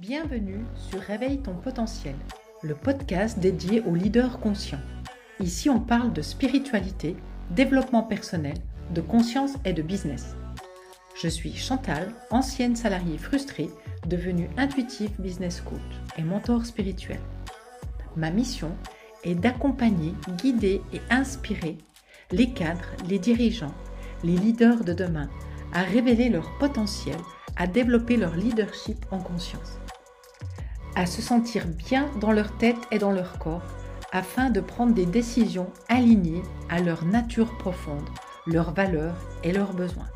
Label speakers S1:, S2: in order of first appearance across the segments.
S1: Bienvenue sur Réveille ton potentiel, le podcast dédié aux leaders conscients. Ici, on parle de spiritualité, développement personnel, de conscience et de business. Je suis Chantal, ancienne salariée frustrée, devenue intuitive business coach et mentor spirituel. Ma mission est d'accompagner, guider et inspirer les cadres, les dirigeants, les leaders de demain à révéler leur potentiel, à développer leur leadership en conscience à se sentir bien dans leur tête et dans leur corps afin de prendre des décisions alignées à leur nature profonde, leurs valeurs et leurs besoins.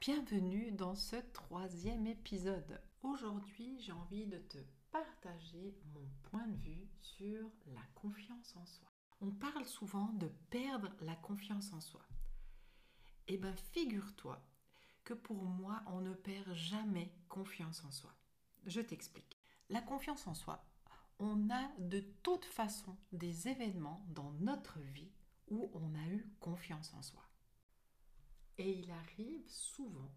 S1: Bienvenue dans ce troisième épisode. Aujourd'hui, j'ai envie de te partager mon point de vue sur la confiance en soi. On parle souvent de perdre la confiance en soi. Eh bien, figure-toi que pour moi, on ne perd jamais confiance en soi. Je t'explique. La confiance en soi, on a de toute façon des événements dans notre vie où on a eu confiance en soi. Et il arrive souvent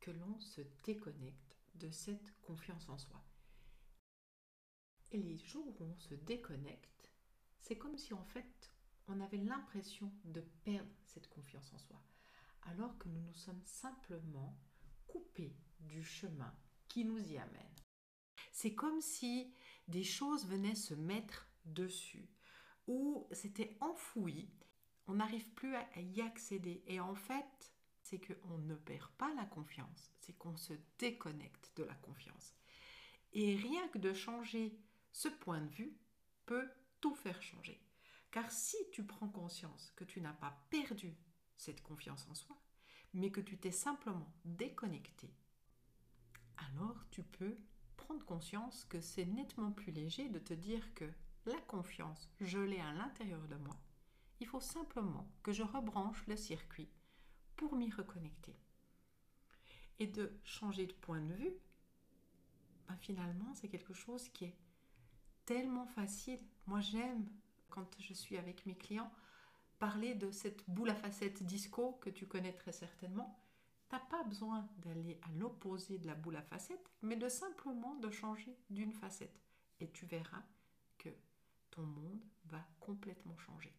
S1: que l'on se déconnecte de cette confiance en soi. Et les jours où on se déconnecte, c'est comme si en fait on avait l'impression de perdre cette confiance en soi, alors que nous nous sommes simplement coupés du chemin qui nous y amène. C'est comme si des choses venaient se mettre dessus, ou c'était enfoui, on n'arrive plus à y accéder. Et en fait, c'est qu'on ne perd pas la confiance, c'est qu'on se déconnecte de la confiance. Et rien que de changer ce point de vue peut tout faire changer. Car si tu prends conscience que tu n'as pas perdu cette confiance en soi, mais que tu t'es simplement déconnecté, alors tu peux prendre conscience que c'est nettement plus léger de te dire que la confiance, je l'ai à l'intérieur de moi. Il faut simplement que je rebranche le circuit pour m'y reconnecter. Et de changer de point de vue, ben finalement, c'est quelque chose qui est tellement facile. Moi, j'aime quand je suis avec mes clients, parler de cette boule à facettes disco que tu connais très certainement. Tu n'as pas besoin d'aller à l'opposé de la boule à facettes, mais de simplement de changer d'une facette. Et tu verras que ton monde va complètement changer.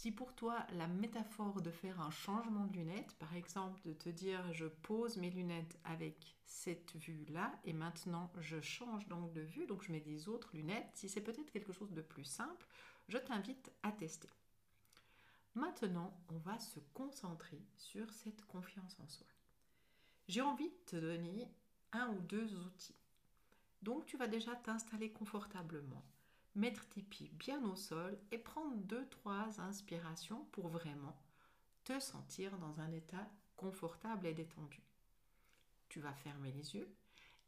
S1: Si pour toi la métaphore de faire un changement de lunettes, par exemple de te dire je pose mes lunettes avec cette vue-là et maintenant je change donc de vue, donc je mets des autres lunettes, si c'est peut-être quelque chose de plus simple, je t'invite à tester. Maintenant, on va se concentrer sur cette confiance en soi. J'ai envie de te donner un ou deux outils. Donc tu vas déjà t'installer confortablement mettre tes pieds bien au sol et prendre deux, trois inspirations pour vraiment te sentir dans un état confortable et détendu. Tu vas fermer les yeux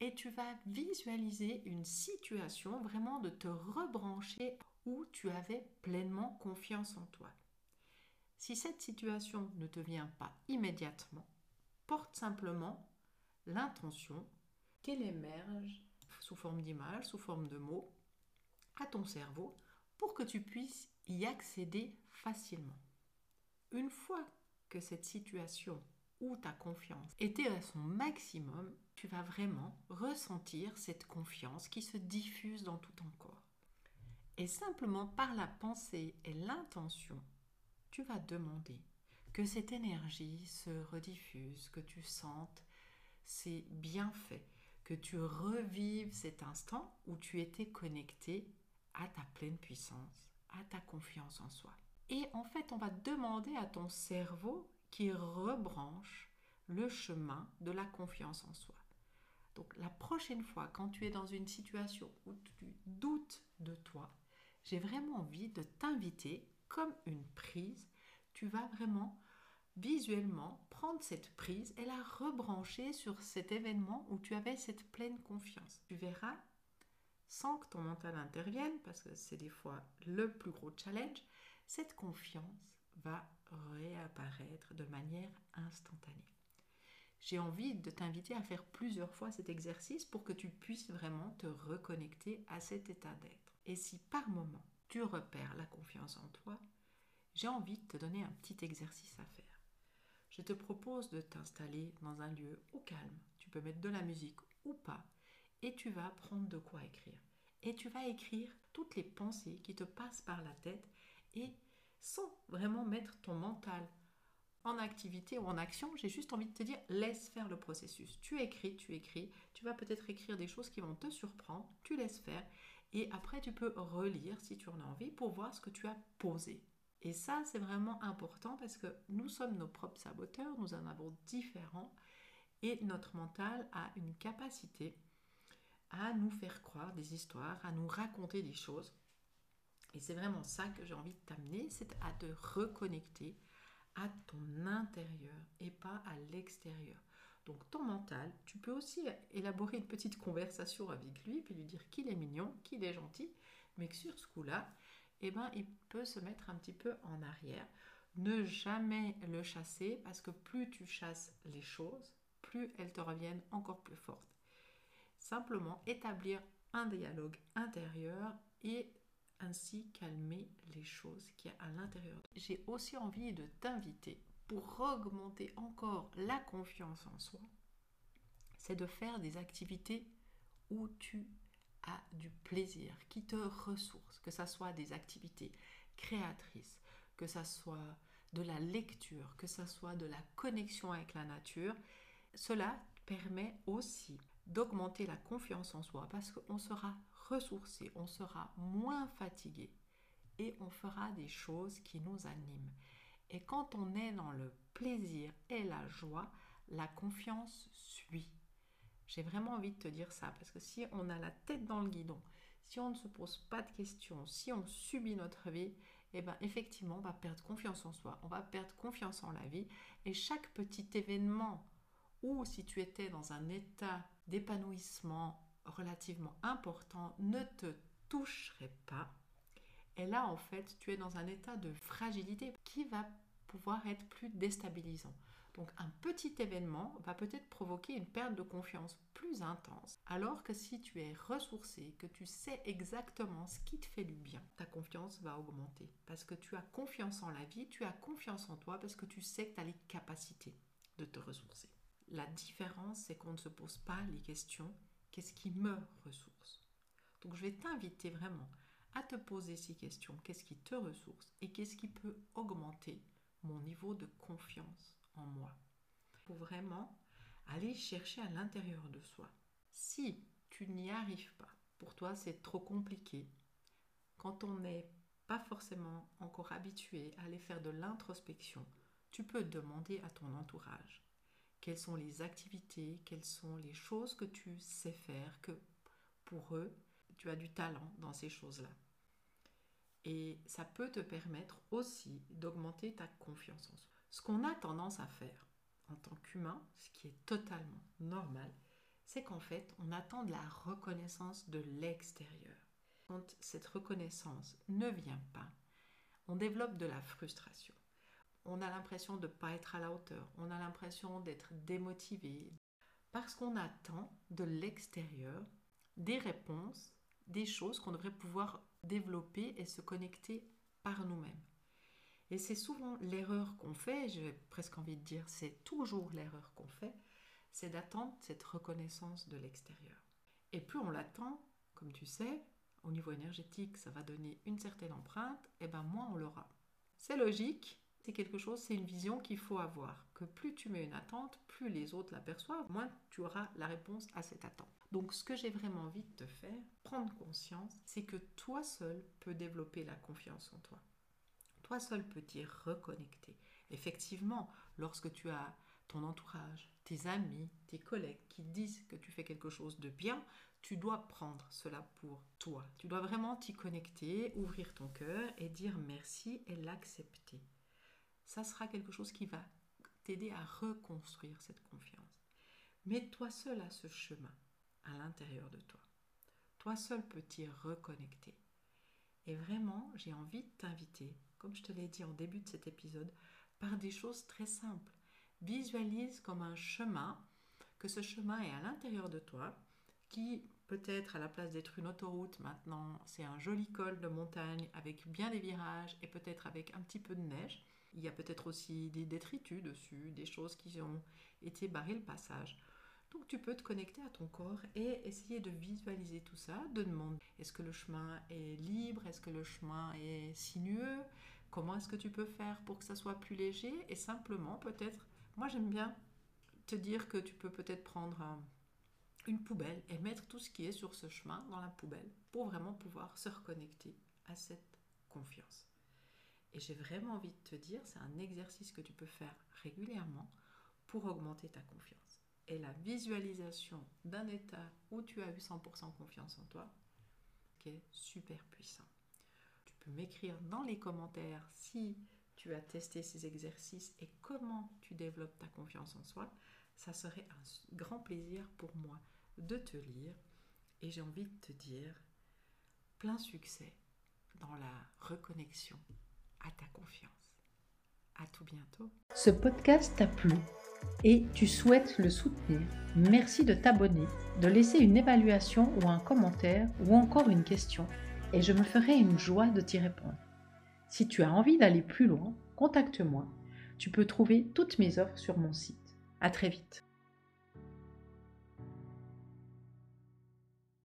S1: et tu vas visualiser une situation vraiment de te rebrancher où tu avais pleinement confiance en toi. Si cette situation ne te vient pas immédiatement, porte simplement l'intention qu'elle émerge sous forme d'image, sous forme de mots, à ton cerveau pour que tu puisses y accéder facilement. Une fois que cette situation où ta confiance était à son maximum, tu vas vraiment ressentir cette confiance qui se diffuse dans tout ton corps. Et simplement par la pensée et l'intention, tu vas demander que cette énergie se rediffuse, que tu sentes c'est bien fait, que tu revives cet instant où tu étais connecté à ta pleine puissance, à ta confiance en soi. Et en fait, on va demander à ton cerveau qui rebranche le chemin de la confiance en soi. Donc la prochaine fois, quand tu es dans une situation où tu doutes de toi, j'ai vraiment envie de t'inviter comme une prise. Tu vas vraiment visuellement prendre cette prise et la rebrancher sur cet événement où tu avais cette pleine confiance. Tu verras sans que ton mental intervienne, parce que c'est des fois le plus gros challenge, cette confiance va réapparaître de manière instantanée. J'ai envie de t'inviter à faire plusieurs fois cet exercice pour que tu puisses vraiment te reconnecter à cet état d'être. Et si par moment tu repères la confiance en toi, j'ai envie de te donner un petit exercice à faire. Je te propose de t'installer dans un lieu au calme. Tu peux mettre de la musique ou pas. Et tu vas prendre de quoi écrire. Et tu vas écrire toutes les pensées qui te passent par la tête et sans vraiment mettre ton mental en activité ou en action, j'ai juste envie de te dire, laisse faire le processus. Tu écris, tu écris, tu vas peut-être écrire des choses qui vont te surprendre, tu laisses faire, et après tu peux relire si tu en as envie pour voir ce que tu as posé. Et ça, c'est vraiment important parce que nous sommes nos propres saboteurs, nous en avons différents, et notre mental a une capacité à nous faire croire des histoires, à nous raconter des choses. Et c'est vraiment ça que j'ai envie de t'amener, c'est à te reconnecter à ton intérieur et pas à l'extérieur. Donc ton mental, tu peux aussi élaborer une petite conversation avec lui, puis lui dire qu'il est mignon, qu'il est gentil, mais que sur ce coup-là, eh ben, il peut se mettre un petit peu en arrière. Ne jamais le chasser parce que plus tu chasses les choses, plus elles te reviennent encore plus fortes. Simplement établir un dialogue intérieur et ainsi calmer les choses qu'il y a à l'intérieur. J'ai aussi envie de t'inviter pour augmenter encore la confiance en soi, c'est de faire des activités où tu as du plaisir, qui te ressourcent, que ce soit des activités créatrices, que ce soit de la lecture, que ce soit de la connexion avec la nature. Cela permet aussi d'augmenter la confiance en soi parce qu'on sera ressourcé, on sera moins fatigué et on fera des choses qui nous animent. Et quand on est dans le plaisir et la joie, la confiance suit. J'ai vraiment envie de te dire ça parce que si on a la tête dans le guidon, si on ne se pose pas de questions, si on subit notre vie, eh ben effectivement, on va perdre confiance en soi, on va perdre confiance en la vie et chaque petit événement ou si tu étais dans un état d'épanouissement relativement important ne te toucherait pas. Et là, en fait, tu es dans un état de fragilité qui va pouvoir être plus déstabilisant. Donc un petit événement va peut-être provoquer une perte de confiance plus intense, alors que si tu es ressourcé, que tu sais exactement ce qui te fait du bien, ta confiance va augmenter. Parce que tu as confiance en la vie, tu as confiance en toi, parce que tu sais que tu as les capacités de te ressourcer. La différence, c'est qu'on ne se pose pas les questions qu'est-ce qui me ressource? Donc je vais t'inviter vraiment à te poser ces questions. Qu'est-ce qui te ressource et qu'est-ce qui peut augmenter mon niveau de confiance en moi? Pour vraiment aller chercher à l'intérieur de soi. Si tu n'y arrives pas, pour toi c'est trop compliqué, quand on n'est pas forcément encore habitué à aller faire de l'introspection, tu peux demander à ton entourage quelles sont les activités, quelles sont les choses que tu sais faire, que pour eux, tu as du talent dans ces choses-là. Et ça peut te permettre aussi d'augmenter ta confiance en soi. Ce qu'on a tendance à faire en tant qu'humain, ce qui est totalement normal, c'est qu'en fait, on attend de la reconnaissance de l'extérieur. Quand cette reconnaissance ne vient pas, on développe de la frustration on a l'impression de ne pas être à la hauteur, on a l'impression d'être démotivé, parce qu'on attend de l'extérieur des réponses, des choses qu'on devrait pouvoir développer et se connecter par nous-mêmes. Et c'est souvent l'erreur qu'on fait, j'ai presque envie de dire c'est toujours l'erreur qu'on fait, c'est d'attendre cette reconnaissance de l'extérieur. Et plus on l'attend, comme tu sais, au niveau énergétique, ça va donner une certaine empreinte, et ben moins on l'aura. C'est logique, c'est quelque chose, c'est une vision qu'il faut avoir. Que plus tu mets une attente, plus les autres l'aperçoivent, moins tu auras la réponse à cette attente. Donc ce que j'ai vraiment envie de te faire, prendre conscience, c'est que toi seul peux développer la confiance en toi. Toi seul peux t'y reconnecter. Effectivement, lorsque tu as ton entourage, tes amis, tes collègues qui disent que tu fais quelque chose de bien, tu dois prendre cela pour toi. Tu dois vraiment t'y connecter, ouvrir ton cœur et dire merci et l'accepter ça sera quelque chose qui va t'aider à reconstruire cette confiance. Mais toi seul à ce chemin à l'intérieur de toi. Toi seul peux t'y reconnecter. Et vraiment, j'ai envie de t'inviter, comme je te l'ai dit en début de cet épisode, par des choses très simples. Visualise comme un chemin, que ce chemin est à l'intérieur de toi, qui peut-être à la place d'être une autoroute maintenant, c'est un joli col de montagne avec bien des virages et peut-être avec un petit peu de neige. Il y a peut-être aussi des détritus dessus, des choses qui ont été barrées le passage. Donc tu peux te connecter à ton corps et essayer de visualiser tout ça, de demander est-ce que le chemin est libre, est-ce que le chemin est sinueux, comment est-ce que tu peux faire pour que ça soit plus léger? Et simplement peut-être, moi j'aime bien te dire que tu peux peut-être prendre une poubelle et mettre tout ce qui est sur ce chemin dans la poubelle pour vraiment pouvoir se reconnecter à cette confiance. Et j'ai vraiment envie de te dire, c'est un exercice que tu peux faire régulièrement pour augmenter ta confiance. Et la visualisation d'un état où tu as eu 100% confiance en toi, qui est super puissant. Tu peux m'écrire dans les commentaires si tu as testé ces exercices et comment tu développes ta confiance en soi. Ça serait un grand plaisir pour moi de te lire et j'ai envie de te dire plein succès dans la reconnexion à ta confiance. À tout bientôt.
S2: Ce podcast t'a plu et tu souhaites le soutenir. Merci de t'abonner, de laisser une évaluation ou un commentaire ou encore une question et je me ferai une joie de t'y répondre. Si tu as envie d'aller plus loin, contacte-moi. Tu peux trouver toutes mes offres sur mon site. À très vite.